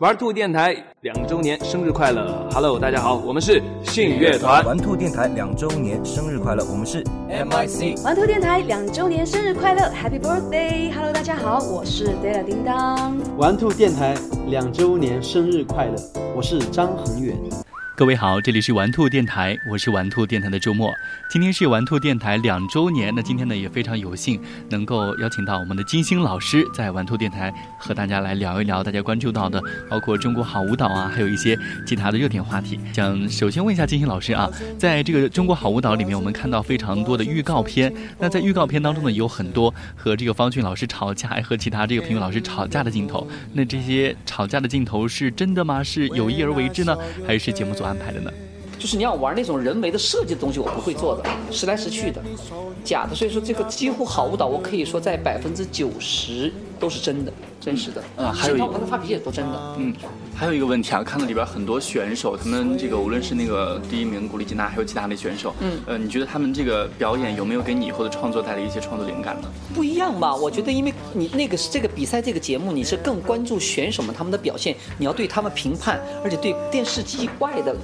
玩兔电台两周年生日快乐！Hello，大家好，我们是信乐团。玩兔电台两周年生日快乐，我们是 MIC。玩兔电台两周年生日快乐，Happy Birthday！Hello，大家好，我是 Della 叮当。玩兔电台两周年生日快乐，我是张恒远。各位好，这里是玩兔电台，我是玩兔电台的周末。今天是玩兔电台两周年，那今天呢也非常有幸能够邀请到我们的金星老师在玩兔电台和大家来聊一聊大家关注到的，包括中国好舞蹈啊，还有一些其他的热点话题。想首先问一下金星老师啊，在这个中国好舞蹈里面，我们看到非常多的预告片，那在预告片当中呢，有很多和这个方俊老师吵架，和其他这个评委老师吵架的镜头。那这些吵架的镜头是真的吗？是有意而为之呢，还是节目组安排的呢？就是你要玩那种人为的设计的东西，我不会做的，时来时去的，假的。所以说这个几乎好舞蹈，我可以说在百分之九十都是真的，真实的。嗯，还有一个发脾气也都真的。嗯，还有一个问题啊，看到里边很多选手，他们这个无论是那个第一名古力吉娜，还有其他的选手，嗯，呃，你觉得他们这个表演有没有给你以后的创作带来一些创作灵感呢？不一样吧？我觉得，因为你那个是这个比赛这个节目，你是更关注选手们他们的表现，你要对他们评判，而且对电视机外的。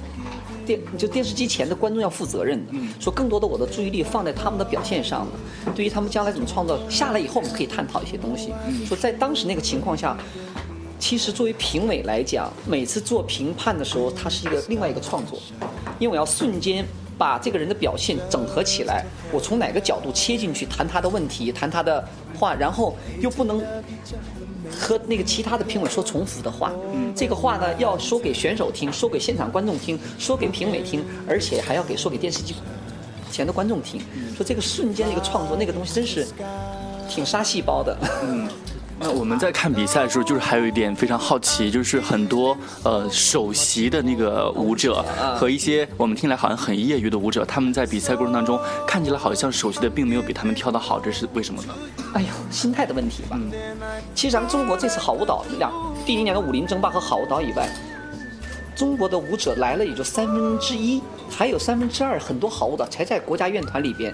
电就电视机前的观众要负责任的，说更多的我的注意力放在他们的表现上的，对于他们将来怎么创造下来以后，我们可以探讨一些东西。说在当时那个情况下，其实作为评委来讲，每次做评判的时候，它是一个另外一个创作，因为我要瞬间把这个人的表现整合起来，我从哪个角度切进去谈他的问题，谈他的话，然后又不能。和那个其他的评委说重复的话，嗯这个话呢要说给选手听，说给现场观众听，说给评委听，而且还要给说给电视机前的观众听。说这个瞬间的一个创作，那个东西真是挺杀细胞的。那我们在看比赛的时候，就是还有一点非常好奇，就是很多呃首席的那个舞者和一些我们听来好像很业余的舞者，他们在比赛过程当中看起来好像首席的并没有比他们跳得好，这是为什么呢？哎呦，心态的问题吧。其实咱们中国这次好舞蹈两第一年的武林争霸和好舞蹈以外，中国的舞者来了也就三分之一，还有三分之二很多好舞蹈才在国家院团里边。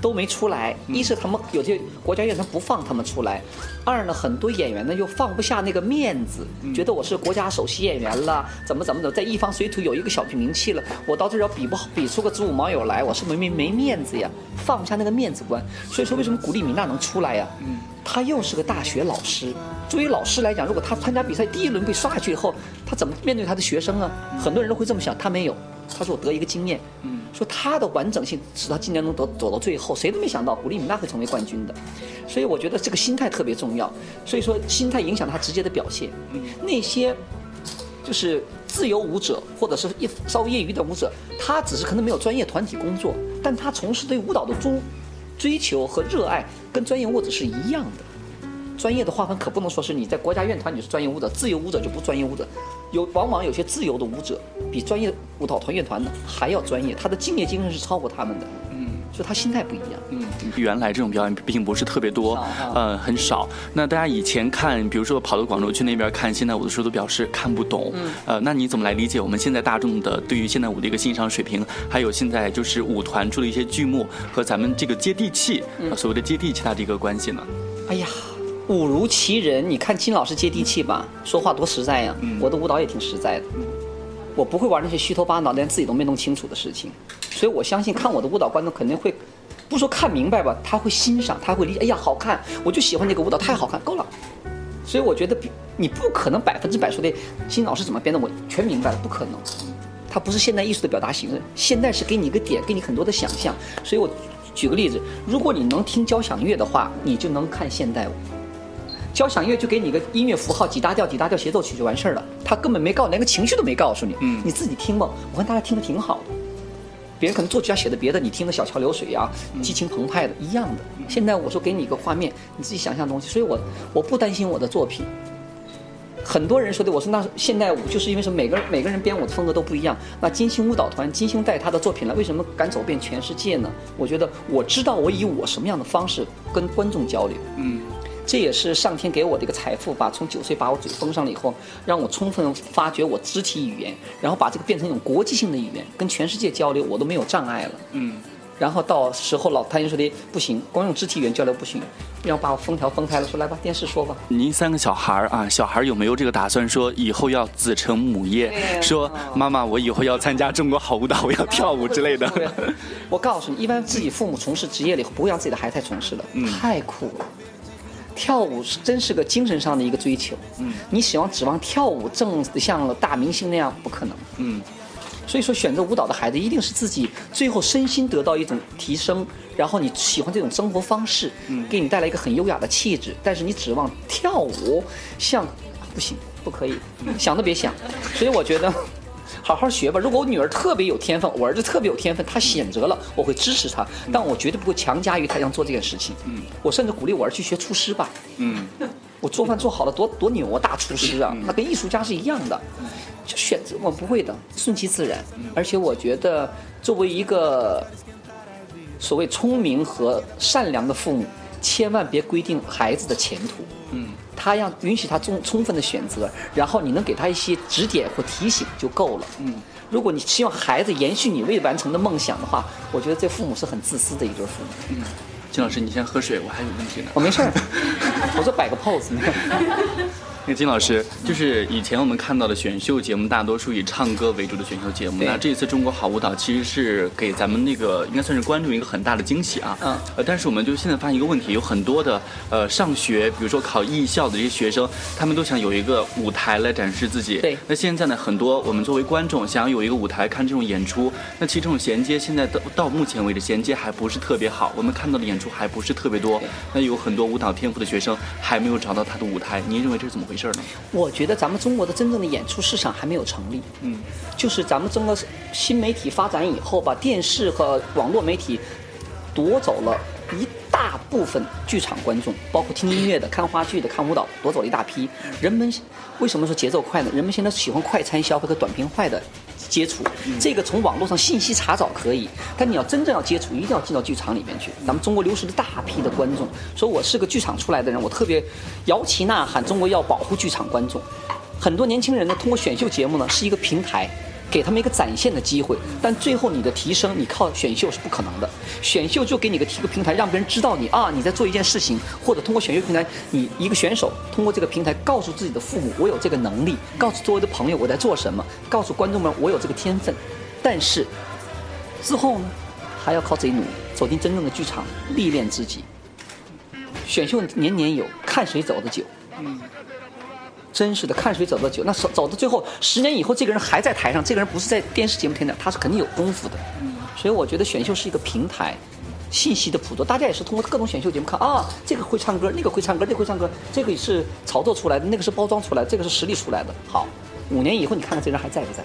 都没出来，一是他们有些国家院团不放他们出来，二呢很多演员呢又放不下那个面子，觉得我是国家首席演员了，怎么怎么的，在一方水土有一个小名气了，我到这儿要比不好，比出个子午卯酉来，我是没没没面子呀，放不下那个面子关。所以说为什么古力米娜能出来呀？嗯，他又是个大学老师，作为老师来讲，如果他参加比赛第一轮被刷下去以后，他怎么面对他的学生啊？很多人都会这么想，他没有，他说我得一个经验。嗯。说他的完整性使他今年能走走到最后，谁都没想到古力米娜会成为冠军的，所以我觉得这个心态特别重要。所以说心态影响他直接的表现。那些就是自由舞者或者是一稍微业余的舞者，他只是可能没有专业团体工作，但他从事对舞蹈的中追求和热爱跟专业舞者是一样的。专业的划分可不能说是你在国家院团你是专业舞者，自由舞者就不专业舞者。有往往有些自由的舞者比专业舞蹈团乐团的还要专业，他的敬业精神是超过他们的。嗯，所以他心态不一样。嗯，原来这种表演并不是特别多，呃，很少。那大家以前看，比如说跑到广州去那边看现代舞的时候，都表示看不懂。嗯，呃，那你怎么来理解我们现在大众的对于现代舞的一个欣赏水平？还有现在就是舞团出的一些剧目和咱们这个接地气，所谓的接地气它的一个关系呢？哎呀。舞如其人，你看金老师接地气吧，说话多实在呀。我的舞蹈也挺实在的，我不会玩那些虚头巴脑连自己都没弄清楚的事情，所以我相信看我的舞蹈观众肯定会，不说看明白吧，他会欣赏，他会理解。哎呀，好看，我就喜欢这个舞蹈，太好看，够了。所以我觉得你不可能百分之百说的金老师怎么编的，我全明白了，不可能。他不是现代艺术的表达形式，现代是给你一个点，给你很多的想象。所以我举个例子，如果你能听交响乐的话，你就能看现代舞。交响乐就给你个音乐符号，几大调几大调协奏曲就完事儿了。他根本没告，连个情绪都没告诉你。嗯，你自己听吧。我看大家听的挺好的，别人可能作曲家写的别的，你听的小桥流水呀，激情澎湃的，一样的。现在我说给你一个画面，你自己想象东西。所以我我不担心我的作品。很多人说的，我说那现代舞就是因为什么？每个人每个人编舞的风格都不一样。那金星舞蹈团，金星带他的作品来，为什么敢走遍全世界呢？我觉得我知道我以我什么样的方式跟观众交流。嗯。这也是上天给我的一个财富吧。从九岁把我嘴封上了以后，让我充分发掘我肢体语言，然后把这个变成一种国际性的语言，跟全世界交流，我都没有障碍了。嗯，然后到时候老太爷说的不行，光用肢体语言交流不行，要把我封条封开了，说来吧，电视说吧。您三个小孩儿啊，小孩儿有没有这个打算，说以后要子承母业，说妈妈，我以后要参加中国好舞蹈，我要跳舞之类的？对，我告诉你，一般自己父母从事职业了以后，不会让自己的孩子再从事了，太苦了。跳舞是真是个精神上的一个追求，嗯，你希望指望跳舞挣得像大明星那样，不可能，嗯。所以说，选择舞蹈的孩子一定是自己最后身心得到一种提升，然后你喜欢这种生活方式，嗯，给你带来一个很优雅的气质。但是你指望跳舞像，不行，不可以，想都别想。所以我觉得，好好学吧。如果我女儿特别有天分，我儿子特别有天分，他选择了，我会支持他，但我绝对不会强加于他要做这件事情。嗯，我甚至鼓励我儿去学厨师吧。嗯，我做饭做好了多多牛啊，大厨师啊，那跟艺术家是一样的。就选择我不会的，顺其自然。而且我觉得，作为一个所谓聪明和善良的父母，千万别规定孩子的前途。嗯，他要允许他充充分的选择，然后你能给他一些指点或提醒就够了。嗯，如果你希望孩子延续你未完成的梦想的话，我觉得这父母是很自私的一对父母。嗯，金老师，你先喝水，我还有问题呢。我没事儿，我说摆个 pose。那金老师，就是以前我们看到的选秀节目，大多数以唱歌为主的选秀节目。那这一次中国好舞蹈其实是给咱们那个应该算是观众一个很大的惊喜啊。嗯。呃，但是我们就现在发现一个问题，有很多的呃上学，比如说考艺校的这些学生，他们都想有一个舞台来展示自己。对。那现在呢，很多我们作为观众想要有一个舞台看这种演出，那其实这种衔接现在到到目前为止衔接还不是特别好，我们看到的演出还不是特别多。那有很多舞蹈天赋的学生还没有找到他的舞台，您认为这是怎么回事呢？我。觉得咱们中国的真正的演出市场还没有成立，嗯，就是咱们中国新媒体发展以后，把电视和网络媒体夺走了一大部分剧场观众，包括听音乐的、看话剧的、看舞蹈，夺走了一大批。人们为什么说节奏快呢？人们现在喜欢快餐消费和短平快的接触，这个从网络上信息查找可以，但你要真正要接触，一定要进到剧场里面去。咱们中国流失了大批的观众，说我是个剧场出来的人，我特别摇旗呐喊，中国要保护剧场观众。很多年轻人呢，通过选秀节目呢，是一个平台，给他们一个展现的机会。但最后你的提升，你靠选秀是不可能的。选秀就给你个提个平台，让别人知道你啊，你在做一件事情，或者通过选秀平台，你一个选手通过这个平台告诉自己的父母，我有这个能力；告诉周围的朋友我在做什么；告诉观众们我有这个天分。但是之后呢，还要靠自己努力，走进真正的剧场，历练自己。选秀年年有，看谁走得久。嗯。真是的，看谁走得久，那走走到最后，十年以后，这个人还在台上，这个人不是在电视节目天的，他是肯定有功夫的。所以我觉得选秀是一个平台，信息的捕捉，大家也是通过各种选秀节目看啊，这个会唱歌，那个会唱歌，那个会唱歌，这个是炒作出来的，那个是包装出来的，这个是实力出来的。好，五年以后你看看这人还在不在？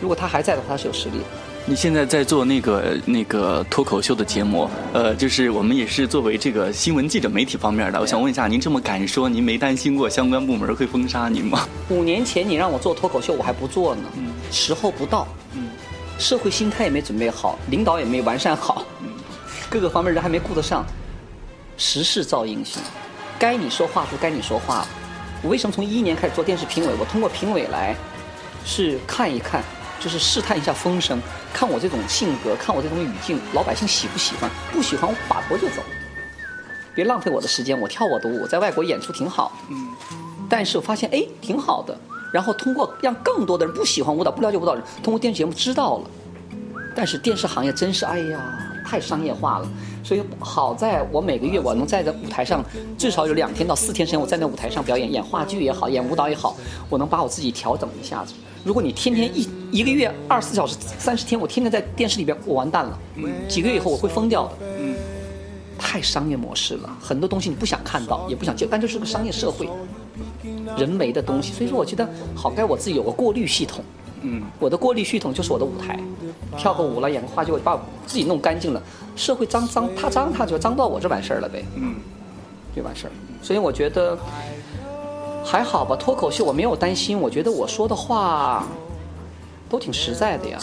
如果他还在的话，他是有实力的。你现在在做那个那个脱口秀的节目，呃，就是我们也是作为这个新闻记者媒体方面的，我想问一下，您这么敢说，您没担心过相关部门会封杀您吗？五年前你让我做脱口秀，我还不做呢，时候不到，嗯。社会心态也没准备好，领导也没完善好，各个方面人还没顾得上，时势造英雄，该你说话就该你说话。我为什么从一一年开始做电视评委？我通过评委来，是看一看。就是试探一下风声，看我这种性格，看我这种语境，老百姓喜不喜欢？不喜欢我把头就走，别浪费我的时间。我跳我的舞，在外国演出挺好，嗯，但是我发现哎挺好的。然后通过让更多的人不喜欢舞蹈、不了解舞蹈人，通过电视节目知道了。但是电视行业真是哎呀太商业化了，所以好在我每个月我能在这舞台上至少有两天到四天时间，我在那舞台上表演，演话剧也好，演舞蹈也好，我能把我自己调整一下子。如果你天天一一个月二十四小时三十天，我天天在电视里边，我完蛋了。几个月以后我会疯掉的。太商业模式了，很多东西你不想看到，也不想接，但这是个商业社会，人为的东西。所以说，我觉得好该我自己有个过滤系统。嗯，我的过滤系统就是我的舞台，跳个舞了，演个话剧，我把自己弄干净了。社会脏脏，他脏他就脏到我这完事儿了呗。嗯，就完事儿。所以我觉得。还好吧，脱口秀我没有担心，我觉得我说的话都挺实在的呀。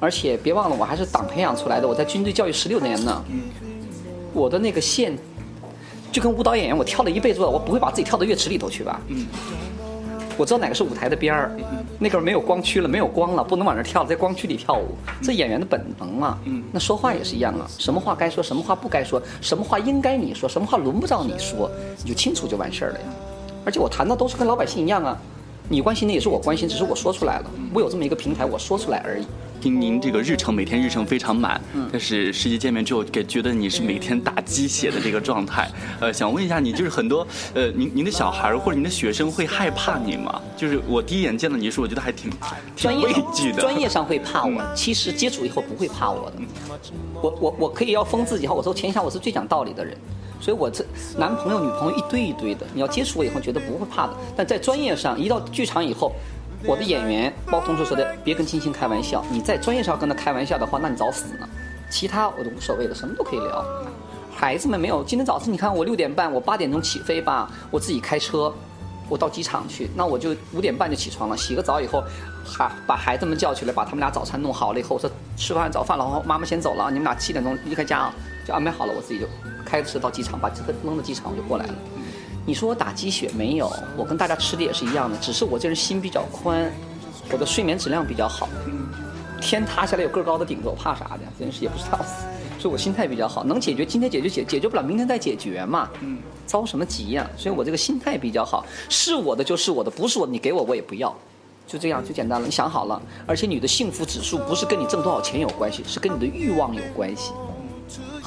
而且别忘了，我还是党培养出来的，我在军队教育十六年呢。我的那个线就跟舞蹈演员，我跳了一辈子了，我不会把自己跳到乐池里头去吧？我知道哪个是舞台的边儿，那个没有光区了，没有光了，不能往那跳，在光区里跳舞，这演员的本能啊。那说话也是一样啊，什么话该说，什么话不该说，什么话应该你说，什么话轮不着你说，你就清楚就完事儿了呀。而且我谈的都是跟老百姓一样啊，你关心的也是我关心，只是我说出来了，我有这么一个平台，我说出来而已。听您这个日程，每天日程非常满，但是实际见面之后，给觉得你是每天打鸡血的这个状态。呃，想问一下你，就是很多呃，您您的小孩或者您的学生会害怕你吗？就是我第一眼见到你的时候，我觉得还挺挺畏惧的。专业上会怕我，其实接触以后不会怕我的。我我我可以要封自己哈，我说天下我是最讲道理的人，所以我这男朋友女朋友一堆一堆的，你要接触我以后觉得不会怕的。但在专业上，一到剧场以后。我的演员，包括同事说的，别跟金星开玩笑。你在专业上跟他开玩笑的话，那你早死呢。其他我都无所谓的，什么都可以聊。孩子们没有，今天早晨你看我六点半，我八点钟起飞吧，我自己开车，我到机场去。那我就五点半就起床了，洗个澡以后，孩把孩子们叫起来，把他们俩早餐弄好了以后，我说吃完早饭了，妈妈先走了，你们俩七点钟离开家啊，就安排好了，我自己就开车到机场，把这个扔到机场，我就过来了。你说我打鸡血没有？我跟大家吃的也是一样的，只是我这人心比较宽，我的睡眠质量比较好。天塌下来有个高的顶着，我怕啥的？真是也不知道，所以我心态比较好，能解决今天解决解解决不了，明天再解决嘛。嗯，着什么急呀？所以我这个心态比较好，是我的就是我的，不是我的你给我我也不要，就这样就简单了。你想好了，而且你的幸福指数不是跟你挣多少钱有关系，是跟你的欲望有关系。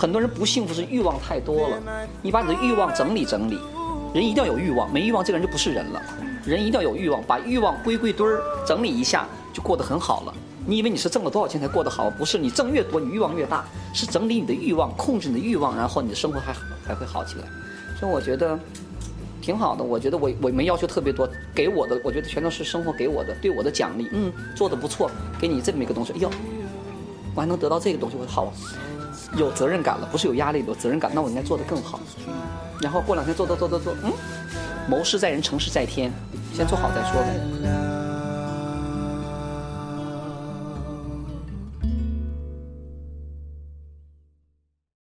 很多人不幸福是欲望太多了，你把你的欲望整理整理。人一定要有欲望，没欲望这个人就不是人了。人一定要有欲望，把欲望归归堆儿，整理一下就过得很好了。你以为你是挣了多少钱才过得好？不是，你挣越多，你欲望越大。是整理你的欲望，控制你的欲望，然后你的生活还还会好起来。所以我觉得挺好的。我觉得我我没要求特别多，给我的我觉得全都是生活给我的，对我的奖励。嗯，做的不错，给你这么一个东西。哎呦，我还能得到这个东西，我说好，有责任感了，不是有压力，有责任感，那我应该做得更好。然后过两天做做做做做，嗯，谋事在人，成事在天，先做好再说呗。